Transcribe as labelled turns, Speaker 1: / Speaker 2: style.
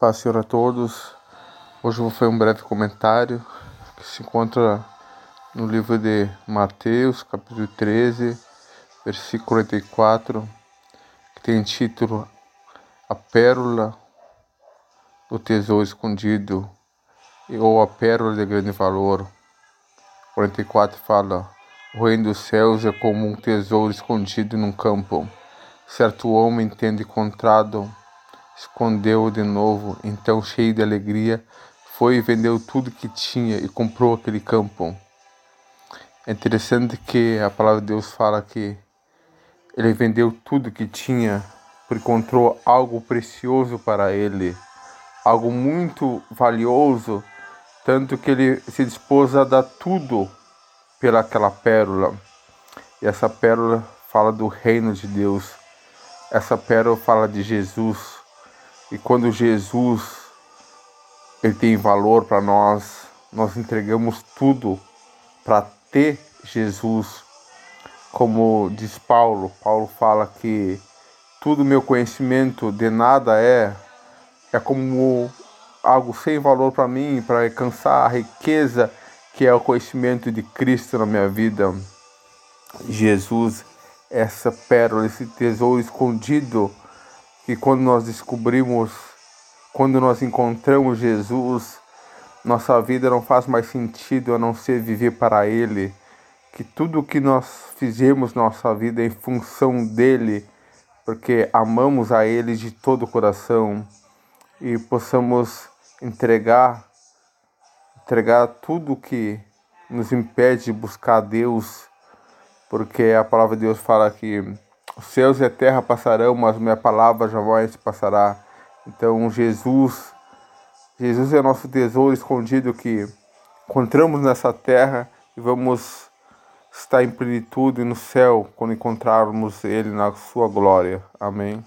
Speaker 1: Paz Senhor a todos. Hoje fazer um breve comentário que se encontra no livro de Mateus, capítulo 13, versículo 44, que tem título A Pérola do Tesouro Escondido ou A Pérola de Grande Valor. 44 fala: O reino dos céus é como um tesouro escondido num campo. Certo homem, tendo encontrado escondeu de novo, então, cheio de alegria, foi e vendeu tudo que tinha e comprou aquele campo. É interessante que a palavra de Deus fala que ele vendeu tudo que tinha porque encontrou algo precioso para ele, algo muito valioso, tanto que ele se dispôs a dar tudo pelaquela pérola. E essa pérola fala do reino de Deus. Essa pérola fala de Jesus. E quando Jesus ele tem valor para nós, nós entregamos tudo para ter Jesus. Como diz Paulo, Paulo fala que tudo meu conhecimento de nada é é como algo sem valor para mim, para alcançar a riqueza que é o conhecimento de Cristo na minha vida. Jesus, essa pérola, esse tesouro escondido que quando nós descobrimos, quando nós encontramos Jesus, nossa vida não faz mais sentido a não ser viver para Ele, que tudo que nós fizemos nossa vida é em função dele, porque amamos a Ele de todo o coração. E possamos entregar, entregar tudo que nos impede de buscar Deus, porque a palavra de Deus fala que os céus e a terra passarão, mas minha palavra jamais passará. Então Jesus, Jesus é nosso tesouro escondido que encontramos nessa terra e vamos estar em plenitude no céu quando encontrarmos Ele na sua glória. Amém.